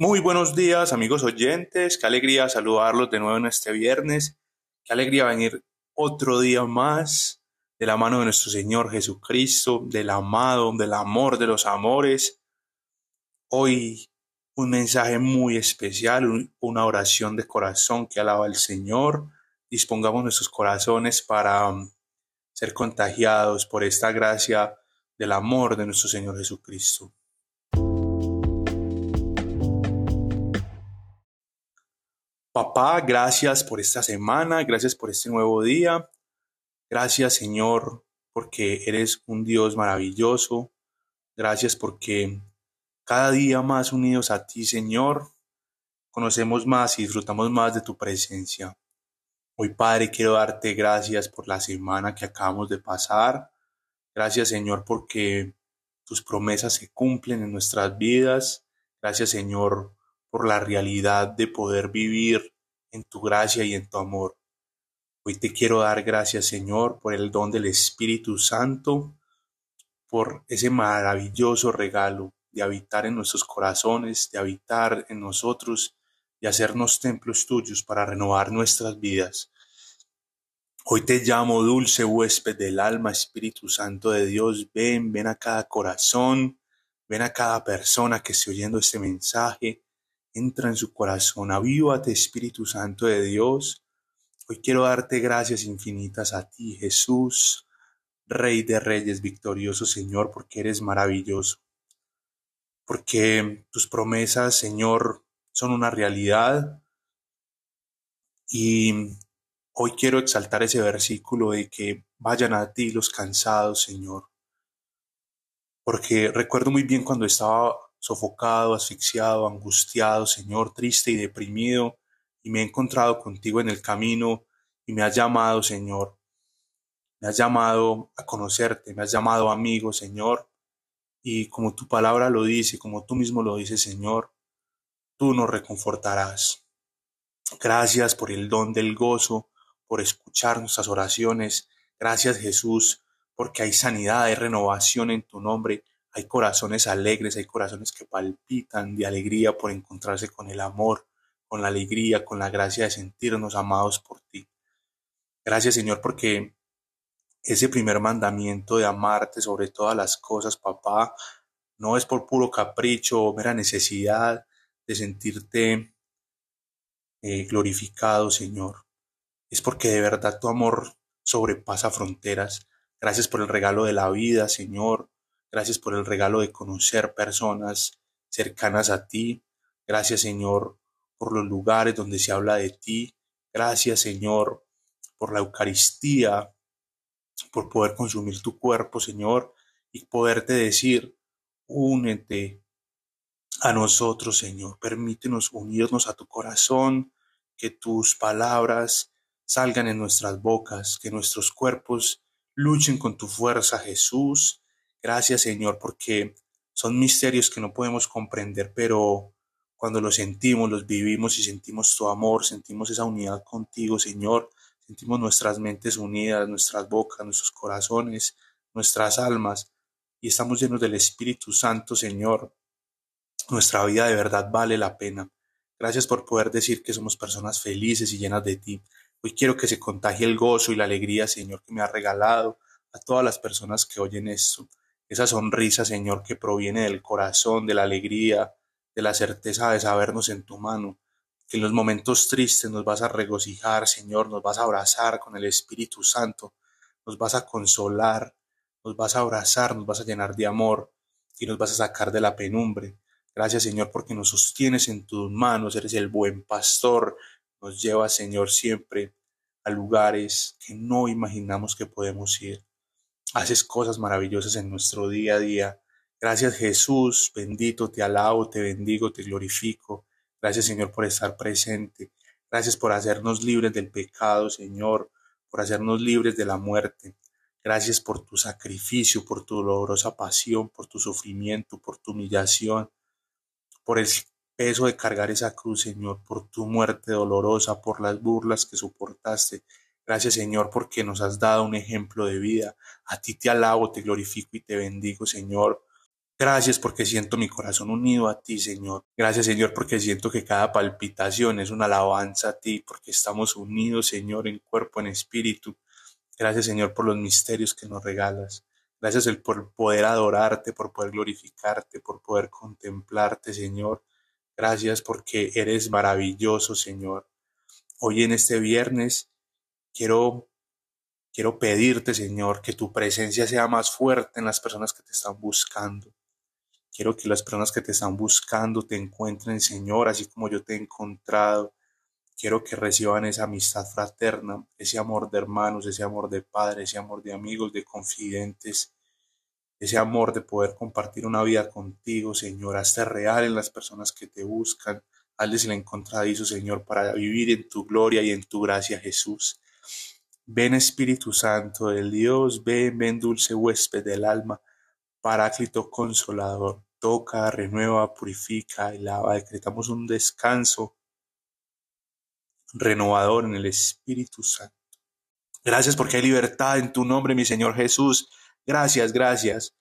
Muy buenos días, amigos oyentes. Qué alegría saludarlos de nuevo en este viernes. Qué alegría venir otro día más de la mano de nuestro Señor Jesucristo, del amado, del amor de los amores. Hoy un mensaje muy especial, una oración de corazón que alaba al Señor. Dispongamos nuestros corazones para um, ser contagiados por esta gracia del amor de nuestro Señor Jesucristo. Papá, gracias por esta semana, gracias por este nuevo día. Gracias, Señor, porque eres un Dios maravilloso. Gracias porque cada día más unidos a ti, Señor, conocemos más y disfrutamos más de tu presencia. Hoy, Padre, quiero darte gracias por la semana que acabamos de pasar. Gracias, Señor, porque tus promesas se cumplen en nuestras vidas. Gracias, Señor, por la realidad de poder vivir en tu gracia y en tu amor. Hoy te quiero dar gracias, Señor, por el don del Espíritu Santo, por ese maravilloso regalo de habitar en nuestros corazones, de habitar en nosotros y hacernos templos tuyos para renovar nuestras vidas. Hoy te llamo dulce huésped del alma, Espíritu Santo de Dios, ven, ven a cada corazón, ven a cada persona que esté oyendo este mensaje, entra en su corazón, avívate Espíritu Santo de Dios. Hoy quiero darte gracias infinitas a ti, Jesús, Rey de Reyes, victorioso Señor, porque eres maravilloso. Porque tus promesas, Señor, son una realidad. Y hoy quiero exaltar ese versículo de que vayan a ti los cansados, Señor. Porque recuerdo muy bien cuando estaba sofocado, asfixiado, angustiado, Señor, triste y deprimido, y me he encontrado contigo en el camino y me has llamado, Señor. Me has llamado a conocerte, me has llamado amigo, Señor. Y como tu palabra lo dice, como tú mismo lo dices, Señor, tú nos reconfortarás. Gracias por el don del gozo, por escuchar nuestras oraciones. Gracias, Jesús, porque hay sanidad, hay renovación en tu nombre. Hay corazones alegres, hay corazones que palpitan de alegría por encontrarse con el amor, con la alegría, con la gracia de sentirnos amados por ti. Gracias Señor porque ese primer mandamiento de amarte sobre todas las cosas, papá, no es por puro capricho o mera necesidad de sentirte eh, glorificado, Señor. Es porque de verdad tu amor sobrepasa fronteras. Gracias por el regalo de la vida, Señor. Gracias por el regalo de conocer personas cercanas a ti. Gracias, Señor, por los lugares donde se habla de ti. Gracias, Señor, por la Eucaristía, por poder consumir tu cuerpo, Señor, y poderte decir, únete a nosotros, Señor. Permítenos unirnos a tu corazón, que tus palabras salgan en nuestras bocas, que nuestros cuerpos luchen con tu fuerza, Jesús, Gracias Señor porque son misterios que no podemos comprender, pero cuando los sentimos, los vivimos y sentimos tu amor, sentimos esa unidad contigo, Señor, sentimos nuestras mentes unidas, nuestras bocas, nuestros corazones, nuestras almas, y estamos llenos del Espíritu Santo, Señor. Nuestra vida de verdad vale la pena. Gracias por poder decir que somos personas felices y llenas de ti. Hoy quiero que se contagie el gozo y la alegría, Señor, que me ha regalado a todas las personas que oyen esto esa sonrisa, Señor, que proviene del corazón, de la alegría, de la certeza de sabernos en tu mano, que en los momentos tristes nos vas a regocijar, Señor, nos vas a abrazar con el Espíritu Santo, nos vas a consolar, nos vas a abrazar, nos vas a llenar de amor y nos vas a sacar de la penumbre. Gracias, Señor, porque nos sostienes en tus manos, eres el buen pastor, nos llevas, Señor, siempre a lugares que no imaginamos que podemos ir haces cosas maravillosas en nuestro día a día. Gracias Jesús, bendito, te alabo, te bendigo, te glorifico. Gracias Señor por estar presente. Gracias por hacernos libres del pecado, Señor, por hacernos libres de la muerte. Gracias por tu sacrificio, por tu dolorosa pasión, por tu sufrimiento, por tu humillación, por el peso de cargar esa cruz, Señor, por tu muerte dolorosa, por las burlas que soportaste. Gracias Señor porque nos has dado un ejemplo de vida. A ti te alabo, te glorifico y te bendigo Señor Gracias porque siento mi corazón unido a ti, Señor. Gracias, Señor, porque siento que cada palpitación es una alabanza a ti, porque estamos unidos, Señor, en cuerpo, en espíritu. Gracias, Señor, por los misterios que nos regalas. Gracias por poder adorarte, por poder glorificarte, por poder contemplarte, Señor. Gracias porque eres maravilloso, Señor. Hoy en este viernes quiero quiero pedirte, Señor, que tu presencia sea más fuerte en las personas que te están buscando. Quiero que las personas que te están buscando te encuentren, Señor, así como yo te he encontrado. Quiero que reciban esa amistad fraterna, ese amor de hermanos, ese amor de padres, ese amor de amigos, de confidentes, ese amor de poder compartir una vida contigo, Señor. Hazte real en las personas que te buscan. Hazles el encontradizo, Señor, para vivir en tu gloria y en tu gracia, Jesús. Ven Espíritu Santo del Dios, ven, ven dulce huésped del alma, Paráclito consolador, toca, renueva, purifica y lava. Decretamos un descanso renovador en el Espíritu Santo. Gracias porque hay libertad en tu nombre, mi Señor Jesús. Gracias, gracias.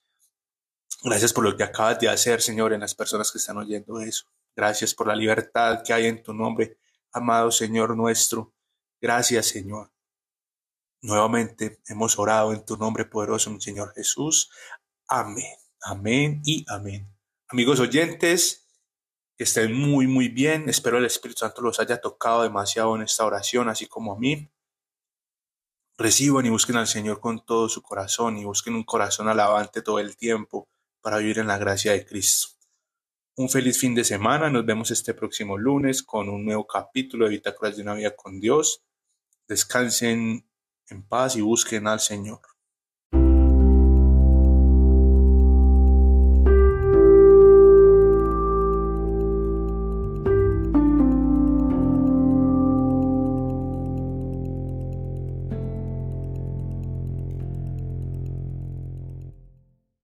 Gracias por lo que acabas de hacer, Señor, en las personas que están oyendo eso. Gracias por la libertad que hay en tu nombre, amado Señor nuestro. Gracias, Señor. Nuevamente hemos orado en tu nombre poderoso, mi Señor Jesús. Amén, amén y amén. Amigos oyentes, que estén muy, muy bien. Espero el Espíritu Santo los haya tocado demasiado en esta oración, así como a mí. Reciban y busquen al Señor con todo su corazón y busquen un corazón alabante todo el tiempo para vivir en la gracia de Cristo. Un feliz fin de semana. Nos vemos este próximo lunes con un nuevo capítulo de Bitácoras de una vida con Dios. Descansen en paz y busquen al Señor.